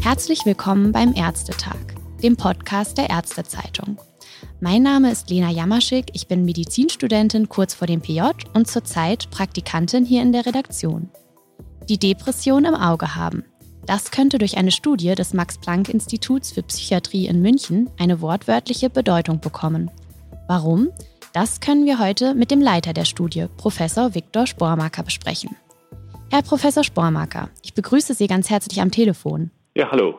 Herzlich willkommen beim Ärztetag, dem Podcast der Ärztezeitung. Mein Name ist Lena Jamaschik, ich bin Medizinstudentin kurz vor dem PJ und zurzeit Praktikantin hier in der Redaktion. Die Depression im Auge haben. Das könnte durch eine Studie des Max-Planck-Instituts für Psychiatrie in München eine wortwörtliche Bedeutung bekommen. Warum? Das können wir heute mit dem Leiter der Studie, Professor Viktor Spormaker, besprechen. Herr Professor Spormaker, ich begrüße Sie ganz herzlich am Telefon. Ja, hallo.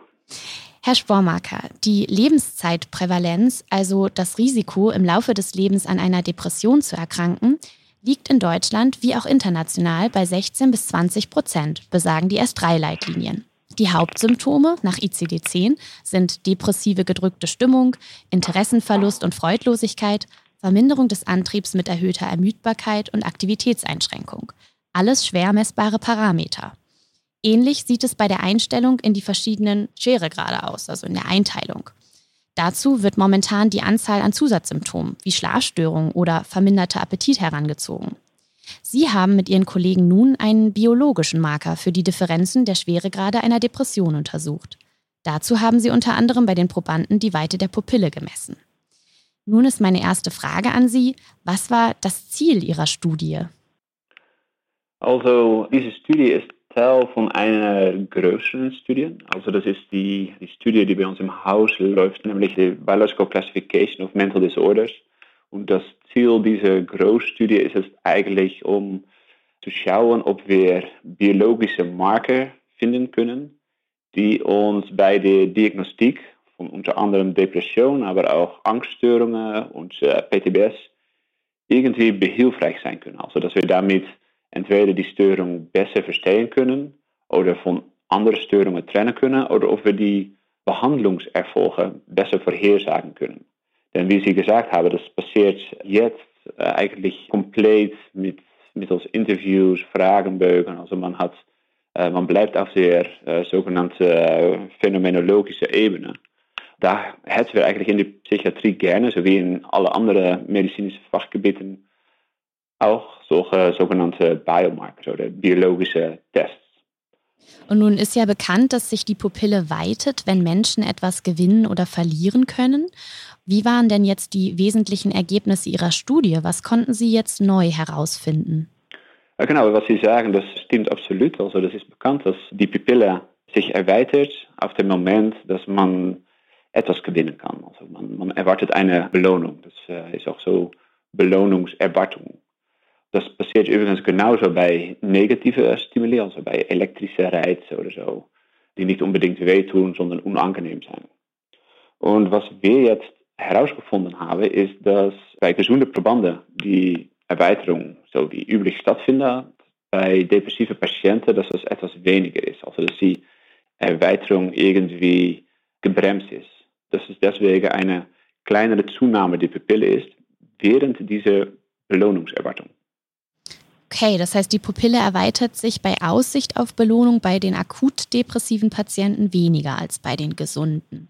Herr Spormaker, die Lebenszeitprävalenz, also das Risiko, im Laufe des Lebens an einer Depression zu erkranken, liegt in Deutschland wie auch international bei 16 bis 20 Prozent, besagen die S3-Leitlinien. Die Hauptsymptome nach ICD-10 sind depressive gedrückte Stimmung, Interessenverlust und Freudlosigkeit, Verminderung des Antriebs mit erhöhter Ermüdbarkeit und Aktivitätseinschränkung. Alles schwer messbare Parameter. Ähnlich sieht es bei der Einstellung in die verschiedenen Schweregrade aus, also in der Einteilung. Dazu wird momentan die Anzahl an Zusatzsymptomen wie Schlafstörungen oder verminderter Appetit herangezogen. Sie haben mit Ihren Kollegen nun einen biologischen Marker für die Differenzen der Schweregrade einer Depression untersucht. Dazu haben Sie unter anderem bei den Probanden die Weite der Pupille gemessen. Nun ist meine erste Frage an Sie, was war das Ziel Ihrer Studie? Also, diese Studie ist Teil von einer größeren Studie. Also das ist die, die Studie, die bei uns im Haus läuft, nämlich die Biological Classification of Mental Disorders. Und das Ziel dieser Großstudie ist es eigentlich, um zu schauen, ob wir biologische Marker finden können, die uns bei der Diagnostik unter anderem Depression, aber auch Angststörungen und äh, PTBS irgendwie behilfreich sein können. Also dass wir damit entweder die Störung besser verstehen können oder von anderen Störungen trennen können oder ob wir die Behandlungserfolge besser vorhersagen können. Denn wie Sie gesagt haben, das passiert jetzt äh, eigentlich komplett mit mittels Interviews, Fragenbögen. Also man hat, äh, man bleibt auf der äh, äh, phänomenologische Ebene. Da hätten wir eigentlich in der Psychiatrie gerne, so wie in alle anderen medizinischen Fachgebieten, auch solche sogenannte Biomarker oder biologische Tests. Und nun ist ja bekannt, dass sich die Pupille weitet, wenn Menschen etwas gewinnen oder verlieren können. Wie waren denn jetzt die wesentlichen Ergebnisse Ihrer Studie? Was konnten Sie jetzt neu herausfinden? Ja, genau, was Sie sagen, das stimmt absolut. Also das ist bekannt, dass die Pupille sich erweitert auf dem Moment, dass man etwas gewinnen kann. Also man, man erwartet eine Belohnung. Das äh, ist auch so Belohnungserwartung. Das passiert übrigens genauso bei negativen Stimuli, also bei elektrische Reize oder so, die nicht unbedingt wehtun, sondern unangenehm sein. Und was wir jetzt herausgefunden haben, ist, dass bei gesunden Probanden die Erweiterung, so wie üblich stattfindet, bei depressiven Patienten, dass das etwas weniger ist. Also dass die Erweiterung irgendwie gebremst ist. Dass es deswegen eine kleinere Zunahme der Pupille ist, während dieser Belohnungserwartung. Okay, das heißt, die Pupille erweitert sich bei Aussicht auf Belohnung bei den akut depressiven Patienten weniger als bei den gesunden.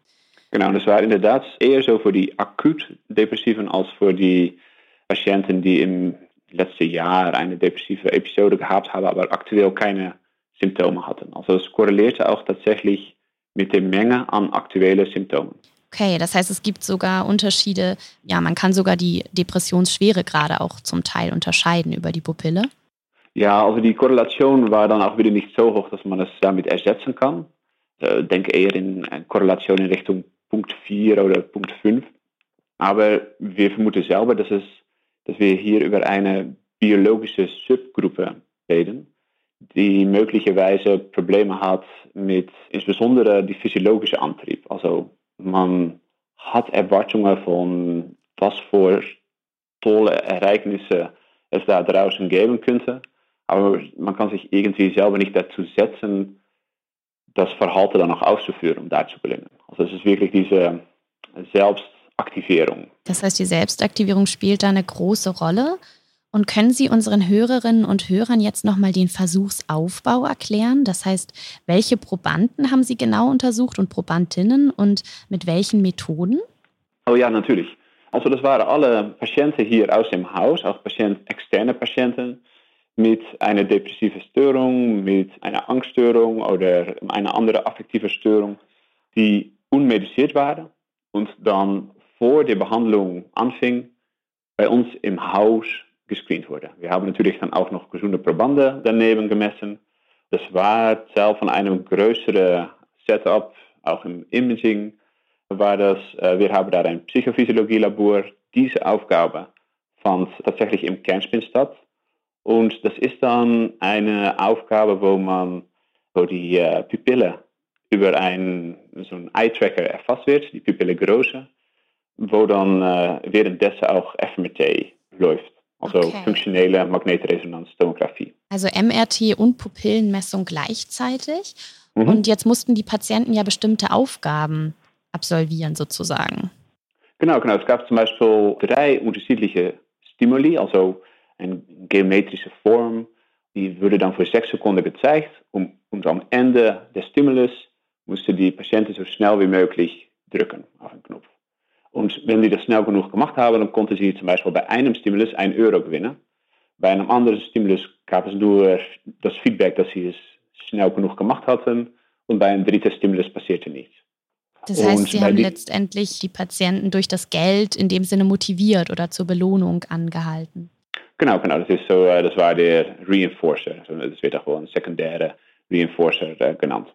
Genau, das war inderdaad eher so für die akut depressiven als für die Patienten, die im letzten Jahr eine depressive Episode gehabt haben, aber aktuell keine Symptome hatten. Also es korrelierte auch tatsächlich mit der Menge an aktuellen Symptomen. Okay, das heißt, es gibt sogar Unterschiede. Ja, man kann sogar die Depressionsschwere gerade auch zum Teil unterscheiden über die Pupille. Ja, also die Korrelation war dann auch wieder nicht so hoch, dass man es damit ersetzen kann. Ich äh, denke eher in Korrelation in Richtung Punkt 4 oder Punkt 5. Aber wir vermuten selber, dass, es, dass wir hier über eine biologische Subgruppe reden, die möglicherweise Probleme hat mit insbesondere die physiologische Antrieb. Also man hat Erwartungen von was für tolle Ereignisse es da draußen geben könnte, aber man kann sich irgendwie selber nicht dazu setzen, das Verhalten dann auch auszuführen, um da zu gelingen. Also es ist wirklich diese Selbstaktivierung. Das heißt, die Selbstaktivierung spielt da eine große Rolle. Und können Sie unseren Hörerinnen und Hörern jetzt nochmal den Versuchsaufbau erklären? Das heißt, welche Probanden haben Sie genau untersucht und Probandinnen und mit welchen Methoden? Oh ja, natürlich. Also das waren alle Patienten hier aus dem Haus, auch Patient, externe Patienten, mit einer depressiven Störung, mit einer Angststörung oder einer anderen affektiven Störung, die unmediziert waren und dann vor der Behandlung anfing, bei uns im Haus gescreent wurde. Wir haben natürlich dann auch noch gesunde Probanden daneben gemessen. Das war Teil von einem größeren Setup, auch im Imaging war das. Äh, wir haben da ein Psychophysiologie-Labor. Diese Aufgabe fand tatsächlich im Kernspin statt. Und das ist dann eine Aufgabe, wo man, wo die äh, Pupille über ein, so Eye-Tracker erfasst wird, die Pupillengröße, wo dann äh, währenddessen auch FMRT läuft. Also okay. funktionelle Magnetresonanztomographie. Also MRT und Pupillenmessung gleichzeitig. Mhm. Und jetzt mussten die Patienten ja bestimmte Aufgaben absolvieren, sozusagen. Genau, genau. Es gab zum Beispiel drei unterschiedliche Stimuli, also eine geometrische Form, die wurde dann für sechs Sekunden gezeigt und, und am Ende des Stimulus musste die Patienten so schnell wie möglich drücken auf den Knopf. Und wenn die das schnell genug gemacht haben, dann konnten sie zum Beispiel bei einem Stimulus 1 Euro gewinnen. Bei einem anderen Stimulus gab es nur das Feedback, dass sie es schnell genug gemacht hatten. Und bei einem dritten Stimulus passierte nichts. Das heißt, Sie haben letztendlich die Patienten durch das Geld in dem Sinne motiviert oder zur Belohnung angehalten. Genau, genau. Das, ist so, äh, das war der Reinforcer. Das wird auch wohl ein sekundärer Reinforcer äh, genannt.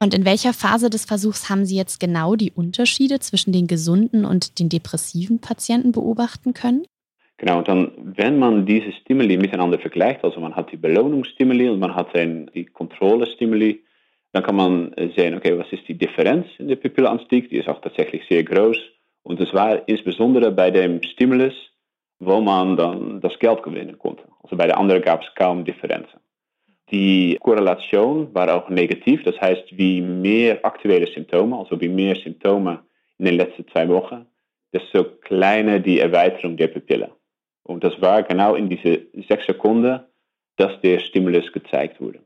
Und in welcher Phase des Versuchs haben Sie jetzt genau die Unterschiede zwischen den gesunden und den depressiven Patienten beobachten können? Genau, dann, wenn man diese Stimuli miteinander vergleicht, also man hat die Belohnungsstimuli und man hat den, die Kontrollestimuli, dann kann man sehen, okay, was ist die Differenz in der Pupillenanstieg? Die ist auch tatsächlich sehr groß. Und das war insbesondere bei dem Stimulus, wo man dann das Geld gewinnen konnte. Also bei der anderen gab es kaum Differenzen. Die Korrelation war auch negativ, das heißt, wie mehr aktuelle Symptome, also wie mehr Symptome in den letzten zwei Wochen, desto kleiner die Erweiterung der Pupille. Und das war genau in diese sechs Sekunden, dass der Stimulus gezeigt wurde.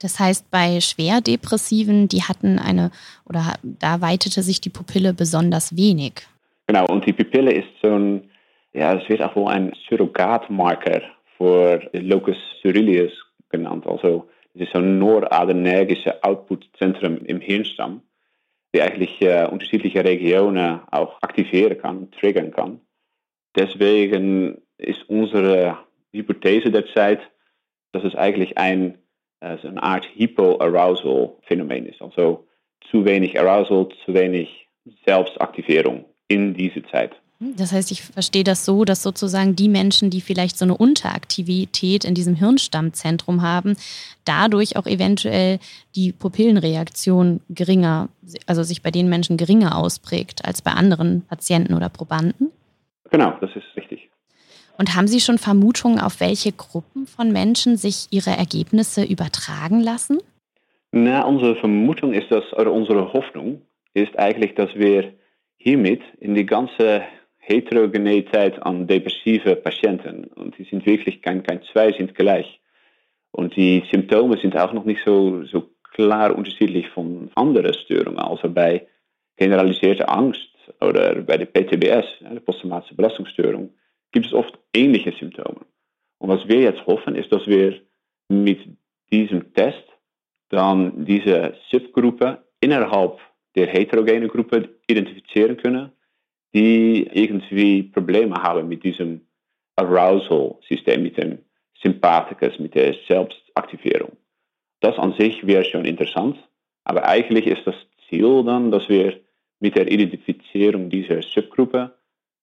Das heißt, bei Schwerdepressiven, die hatten eine, oder da weitete sich die Pupille besonders wenig. Genau, und die Pupille ist so ein, ja, es wird auch wohl ein Surrogatmarker für Locus ceruleus genannt. Also es ist ein noradrenergisches Outputzentrum im Hirnstamm, die eigentlich äh, unterschiedliche Regionen auch aktivieren kann, triggern kann. Deswegen ist unsere Hypothese derzeit, dass es eigentlich ein, äh, so eine Art Hypoarousal-Phänomen ist. Also zu wenig Arousal, zu wenig Selbstaktivierung in dieser Zeit. Das heißt, ich verstehe das so, dass sozusagen die Menschen, die vielleicht so eine Unteraktivität in diesem Hirnstammzentrum haben, dadurch auch eventuell die Pupillenreaktion geringer, also sich bei den Menschen geringer ausprägt als bei anderen Patienten oder Probanden? Genau, das ist richtig. Und haben Sie schon Vermutungen, auf welche Gruppen von Menschen sich Ihre Ergebnisse übertragen lassen? Na, unsere Vermutung ist, dass, oder unsere Hoffnung ist eigentlich, dass wir hiermit in die ganze Heterogenität an depressive Patienten. Und die sind wirklich kein, kein zwei sind gleich. Und die Symptome sind auch noch nicht so, so klar unterschiedlich von anderen Störungen. Also bei generalisierter Angst oder bei der PTBS, der posttraumatische Belastungsstörung, gibt es oft ähnliche Symptome. Und was wir jetzt hoffen, ist, dass wir mit diesem Test dann diese Subgruppe innerhalb der heterogenen Gruppe identifizieren können die irgendwie Probleme haben mit diesem Arousal-System, mit dem Sympathikus, mit der Selbstaktivierung. Das an sich wäre schon interessant, aber eigentlich ist das Ziel dann, dass wir mit der Identifizierung dieser Subgruppe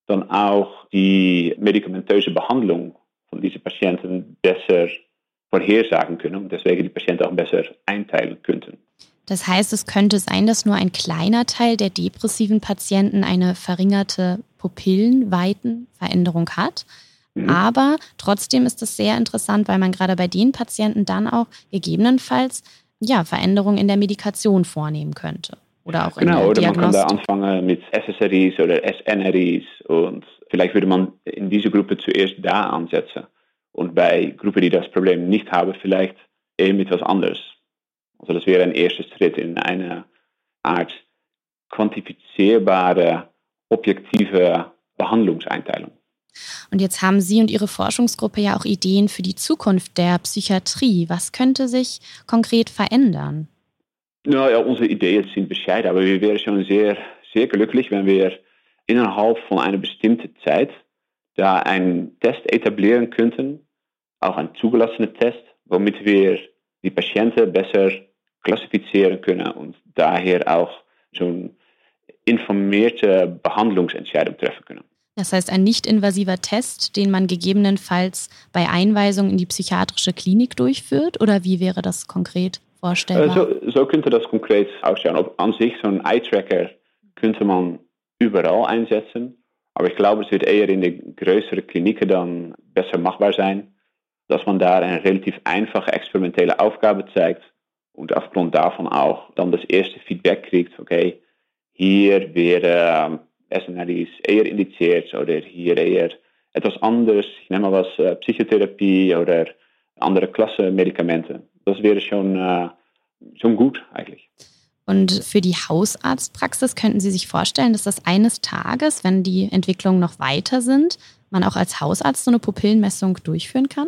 dann auch die medikamentöse Behandlung von diesen Patienten besser vorhersagen können und deswegen die Patienten auch besser einteilen könnten. Das heißt, es könnte sein, dass nur ein kleiner Teil der depressiven Patienten eine verringerte Pupillenweitenveränderung hat. Mhm. Aber trotzdem ist es sehr interessant, weil man gerade bei den Patienten dann auch gegebenenfalls ja, Veränderungen in der Medikation vornehmen könnte. Oder auch genau, in der oder man kann da anfangen mit SSRIs oder SNRIs und vielleicht würde man in diese Gruppe zuerst da ansetzen und bei Gruppen, die das Problem nicht haben, vielleicht eher mit was anderes. Also das wäre ein erster Schritt in eine Art quantifizierbare, objektive Behandlungseinteilung. Und jetzt haben Sie und Ihre Forschungsgruppe ja auch Ideen für die Zukunft der Psychiatrie. Was könnte sich konkret verändern? Nou ja, unsere Ideen sind bescheiden, aber wir wären schon sehr, sehr glücklich, wenn wir innerhalb von einer bestimmten Zeit da einen Test etablieren könnten, auch einen zugelassenen Test, womit wir die Patienten besser klassifizieren können und daher auch schon informierte Behandlungsentscheidungen treffen können. Das heißt, ein nicht-invasiver Test, den man gegebenenfalls bei Einweisung in die psychiatrische Klinik durchführt? Oder wie wäre das konkret vorstellbar? So, so könnte das konkret aussehen. Ob an sich so ein Eye-Tracker könnte man überall einsetzen. Aber ich glaube, es wird eher in den größeren Kliniken dann besser machbar sein, dass man da eine relativ einfache experimentelle Aufgabe zeigt und aufgrund davon auch dann das erste Feedback kriegt, okay, hier wäre SNRIs eher indiziert oder hier eher etwas anderes. Ich nenne mal was äh, Psychotherapie oder andere Klasse Medikamente. Das wäre schon, äh, schon gut eigentlich. Und für die Hausarztpraxis könnten Sie sich vorstellen, dass das eines Tages, wenn die Entwicklungen noch weiter sind, man auch als Hausarzt so eine Pupillenmessung durchführen kann?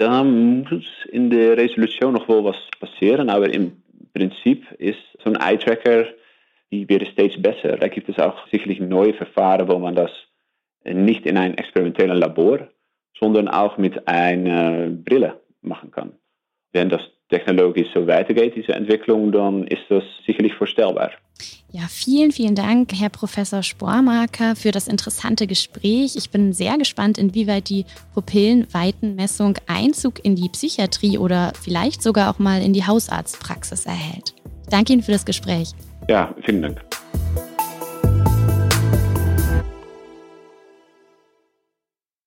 Da muss in der Resolution noch wohl was passieren, aber im Prinzip ist so ein Eye-Tracker die wird steeds besser. Da gibt es auch sicherlich neue Verfahren, wo man das nicht in einem experimentellen Labor, sondern auch mit einer Brille machen kann. Wenn das technologisch so weitergeht, diese Entwicklung, dann ist das sicherlich vorstellbar. Ja, vielen, vielen Dank, Herr Professor Spormarker, für das interessante Gespräch. Ich bin sehr gespannt, inwieweit die Pupillenweitenmessung Einzug in die Psychiatrie oder vielleicht sogar auch mal in die Hausarztpraxis erhält. Danke Ihnen für das Gespräch. Ja, vielen Dank.